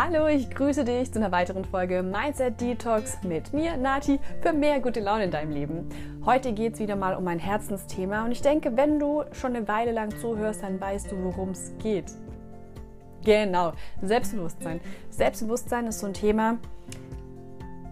Hallo, ich grüße dich zu einer weiteren Folge Mindset Detox mit mir, Nati, für mehr gute Laune in deinem Leben. Heute geht es wieder mal um ein Herzensthema und ich denke, wenn du schon eine Weile lang zuhörst, dann weißt du, worum es geht. Genau, Selbstbewusstsein. Selbstbewusstsein ist so ein Thema,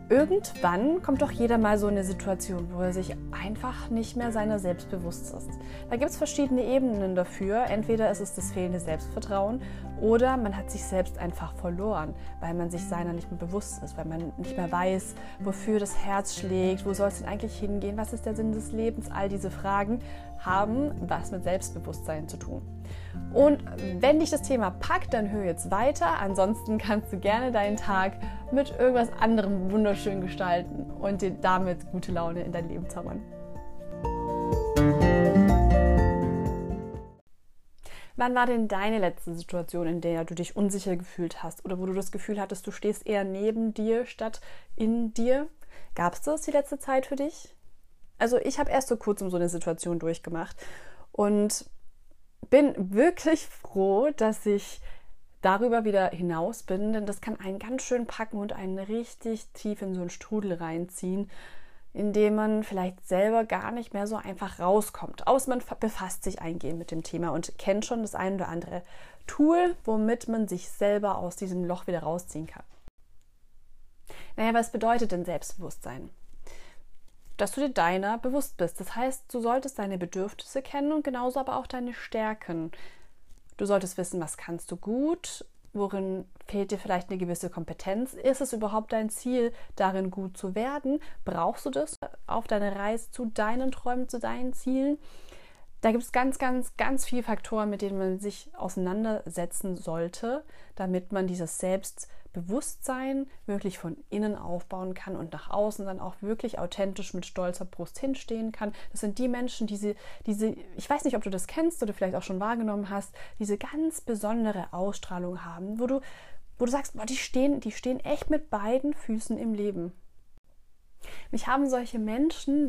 irgendwann kommt doch jeder mal so in eine Situation, wo er sich einfach nicht mehr seiner selbst bewusst ist. Da gibt es verschiedene Ebenen dafür. Entweder ist es das fehlende Selbstvertrauen oder man hat sich selbst einfach verloren, weil man sich seiner nicht mehr bewusst ist, weil man nicht mehr weiß, wofür das Herz schlägt, wo soll es denn eigentlich hingehen, was ist der Sinn des Lebens. All diese Fragen haben was mit Selbstbewusstsein zu tun. Und wenn dich das Thema packt, dann hör jetzt weiter. Ansonsten kannst du gerne deinen Tag mit irgendwas anderem wunderschön gestalten und dir damit gute Laune in dein Leben zaubern. Wann war denn deine letzte Situation, in der du dich unsicher gefühlt hast oder wo du das Gefühl hattest, du stehst eher neben dir statt in dir? Gab es das die letzte Zeit für dich? Also ich habe erst so kurz um so eine Situation durchgemacht und bin wirklich froh, dass ich darüber wieder hinaus bin, denn das kann einen ganz schön packen und einen richtig tief in so einen Strudel reinziehen, in dem man vielleicht selber gar nicht mehr so einfach rauskommt. Aus man befasst sich eingehend mit dem Thema und kennt schon das ein oder andere Tool, womit man sich selber aus diesem Loch wieder rausziehen kann. Naja, was bedeutet denn Selbstbewusstsein? dass du dir deiner bewusst bist. Das heißt, du solltest deine Bedürfnisse kennen und genauso aber auch deine Stärken. Du solltest wissen, was kannst du gut, worin fehlt dir vielleicht eine gewisse Kompetenz. Ist es überhaupt dein Ziel, darin gut zu werden? Brauchst du das auf deiner Reise zu deinen Träumen, zu deinen Zielen? Da gibt es ganz, ganz, ganz viele Faktoren, mit denen man sich auseinandersetzen sollte, damit man dieses Selbstbewusstsein wirklich von innen aufbauen kann und nach außen dann auch wirklich authentisch mit stolzer Brust hinstehen kann. Das sind die Menschen, die diese, diese, ich weiß nicht, ob du das kennst oder vielleicht auch schon wahrgenommen hast, diese ganz besondere Ausstrahlung haben, wo du, wo du sagst, boah, die stehen, die stehen echt mit beiden Füßen im Leben. Mich haben solche Menschen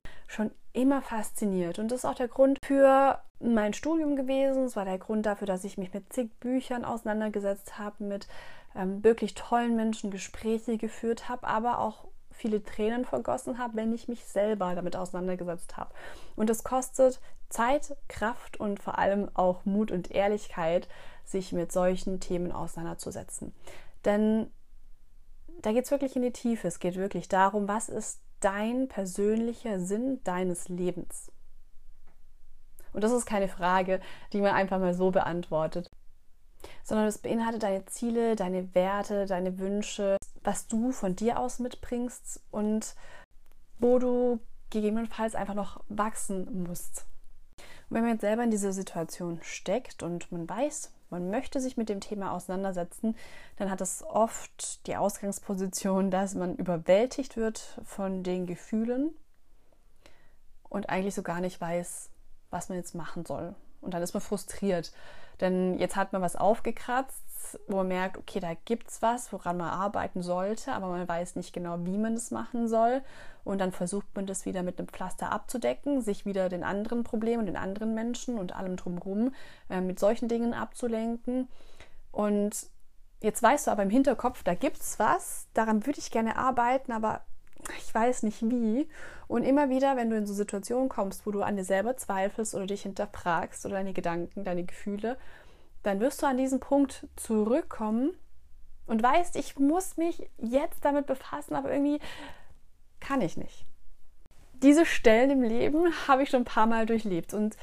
immer fasziniert und das ist auch der Grund für mein Studium gewesen. Es war der Grund dafür, dass ich mich mit zig Büchern auseinandergesetzt habe, mit ähm, wirklich tollen Menschen Gespräche geführt habe, aber auch viele Tränen vergossen habe, wenn ich mich selber damit auseinandergesetzt habe. Und es kostet Zeit, Kraft und vor allem auch Mut und Ehrlichkeit, sich mit solchen Themen auseinanderzusetzen. Denn da geht es wirklich in die Tiefe. Es geht wirklich darum, was ist dein persönlicher Sinn deines Lebens? Und das ist keine Frage, die man einfach mal so beantwortet, sondern es beinhaltet deine Ziele, deine Werte, deine Wünsche, was du von dir aus mitbringst und wo du gegebenenfalls einfach noch wachsen musst. Und wenn man jetzt selber in dieser Situation steckt und man weiß, man möchte sich mit dem Thema auseinandersetzen, dann hat es oft die Ausgangsposition, dass man überwältigt wird von den Gefühlen und eigentlich so gar nicht weiß, was man jetzt machen soll. Und dann ist man frustriert, denn jetzt hat man was aufgekratzt, wo man merkt, okay, da gibt es was, woran man arbeiten sollte, aber man weiß nicht genau, wie man das machen soll. Und dann versucht man das wieder mit einem Pflaster abzudecken, sich wieder den anderen Problemen, den anderen Menschen und allem drumherum äh, mit solchen Dingen abzulenken. Und jetzt weißt du aber im Hinterkopf, da gibt es was, daran würde ich gerne arbeiten, aber ich weiß nicht wie. Und immer wieder, wenn du in so Situationen kommst, wo du an dir selber zweifelst oder dich hinterfragst oder deine Gedanken, deine Gefühle, dann wirst du an diesen Punkt zurückkommen und weißt, ich muss mich jetzt damit befassen, aber irgendwie kann ich nicht. Diese Stellen im Leben habe ich schon ein paar Mal durchlebt und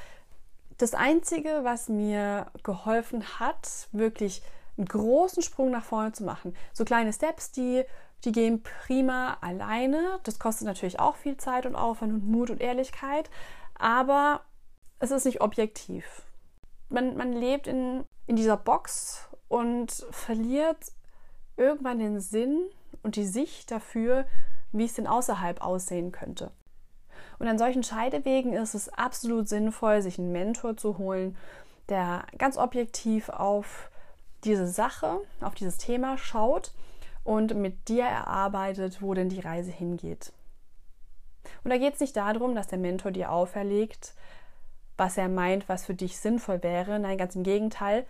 das Einzige, was mir geholfen hat, wirklich einen großen Sprung nach vorne zu machen, so kleine Steps, die, die gehen prima alleine. Das kostet natürlich auch viel Zeit und Aufwand und Mut und Ehrlichkeit, aber es ist nicht objektiv man, man lebt in, in dieser Box und verliert irgendwann den Sinn und die Sicht dafür, wie es denn außerhalb aussehen könnte. Und an solchen Scheidewegen ist es absolut sinnvoll, sich einen Mentor zu holen, der ganz objektiv auf diese Sache, auf dieses Thema schaut und mit dir erarbeitet, wo denn die Reise hingeht. Und da geht es nicht darum, dass der Mentor dir auferlegt, was er meint, was für dich sinnvoll wäre. Nein, ganz im Gegenteil.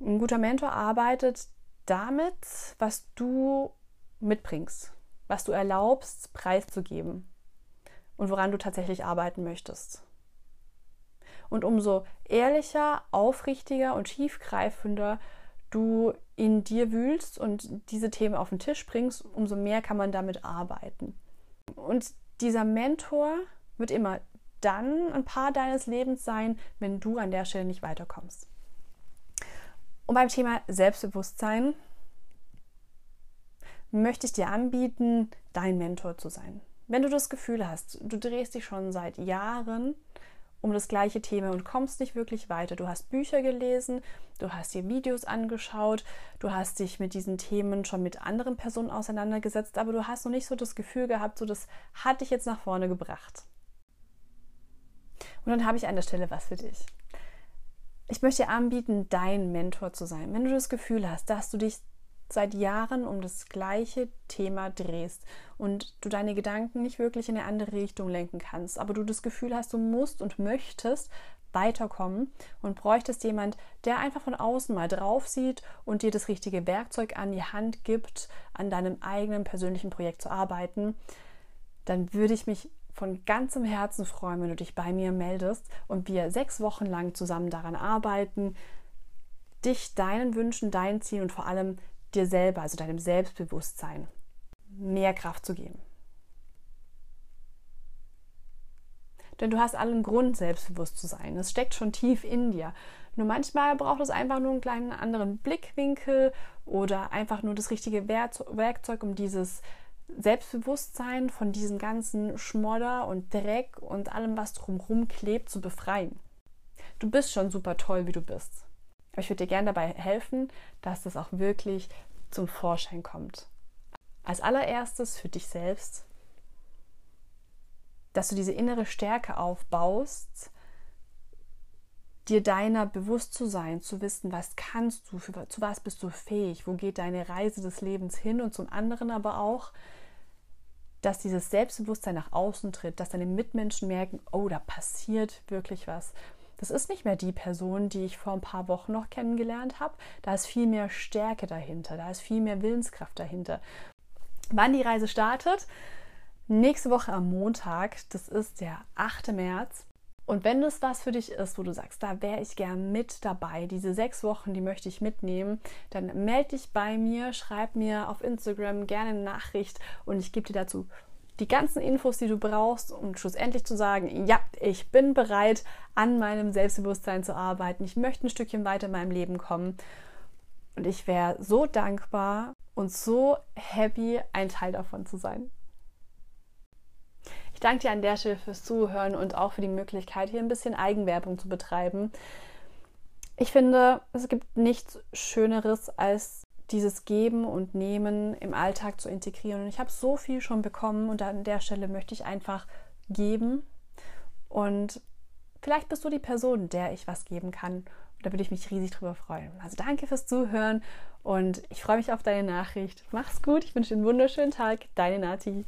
Ein guter Mentor arbeitet damit, was du mitbringst, was du erlaubst, preiszugeben und woran du tatsächlich arbeiten möchtest. Und umso ehrlicher, aufrichtiger und tiefgreifender du in dir wühlst und diese Themen auf den Tisch bringst, umso mehr kann man damit arbeiten. Und dieser Mentor wird immer dann ein Paar deines Lebens sein, wenn du an der Stelle nicht weiterkommst. Und beim Thema Selbstbewusstsein möchte ich dir anbieten, dein Mentor zu sein. Wenn du das Gefühl hast, du drehst dich schon seit Jahren um das gleiche Thema und kommst nicht wirklich weiter. Du hast Bücher gelesen, du hast dir Videos angeschaut, du hast dich mit diesen Themen schon mit anderen Personen auseinandergesetzt, aber du hast noch nicht so das Gefühl gehabt, so das hat dich jetzt nach vorne gebracht. Und dann habe ich an der Stelle was für dich. Ich möchte dir anbieten, dein Mentor zu sein. Wenn du das Gefühl hast, dass du dich seit Jahren um das gleiche Thema drehst und du deine Gedanken nicht wirklich in eine andere Richtung lenken kannst, aber du das Gefühl hast, du musst und möchtest weiterkommen und bräuchtest jemand, der einfach von außen mal drauf sieht und dir das richtige Werkzeug an die Hand gibt, an deinem eigenen persönlichen Projekt zu arbeiten, dann würde ich mich von ganzem Herzen freuen, wenn du dich bei mir meldest und wir sechs Wochen lang zusammen daran arbeiten, dich deinen Wünschen, deinen Zielen und vor allem dir selber, also deinem Selbstbewusstsein, mehr Kraft zu geben. Denn du hast allen Grund, selbstbewusst zu sein. Es steckt schon tief in dir. Nur manchmal braucht es einfach nur einen kleinen anderen Blickwinkel oder einfach nur das richtige Werkzeug, um dieses Selbstbewusstsein von diesem ganzen Schmodder und Dreck und allem, was drumherum klebt, zu befreien. Du bist schon super toll, wie du bist. Aber ich würde dir gerne dabei helfen, dass das auch wirklich zum Vorschein kommt. Als allererstes für dich selbst, dass du diese innere Stärke aufbaust, dir deiner bewusst zu sein, zu wissen, was kannst du, für, zu was bist du fähig, wo geht deine Reise des Lebens hin und zum anderen aber auch, dass dieses Selbstbewusstsein nach außen tritt, dass deine Mitmenschen merken, oh, da passiert wirklich was. Das ist nicht mehr die Person, die ich vor ein paar Wochen noch kennengelernt habe. Da ist viel mehr Stärke dahinter, da ist viel mehr Willenskraft dahinter. Wann die Reise startet? Nächste Woche am Montag, das ist der 8. März. Und wenn das was für dich ist, wo du sagst, da wäre ich gern mit dabei, diese sechs Wochen, die möchte ich mitnehmen, dann melde dich bei mir, schreib mir auf Instagram gerne eine Nachricht und ich gebe dir dazu die ganzen Infos, die du brauchst, um schlussendlich zu sagen, ja, ich bin bereit, an meinem Selbstbewusstsein zu arbeiten. Ich möchte ein Stückchen weiter in meinem Leben kommen. Und ich wäre so dankbar und so happy, ein Teil davon zu sein. Ich danke dir an der Stelle fürs Zuhören und auch für die Möglichkeit, hier ein bisschen Eigenwerbung zu betreiben. Ich finde, es gibt nichts Schöneres, als dieses Geben und Nehmen im Alltag zu integrieren. Und ich habe so viel schon bekommen und an der Stelle möchte ich einfach geben. Und vielleicht bist du die Person, der ich was geben kann. Und da würde ich mich riesig drüber freuen. Also danke fürs Zuhören und ich freue mich auf deine Nachricht. Mach's gut, ich wünsche dir einen wunderschönen Tag. Deine Nati.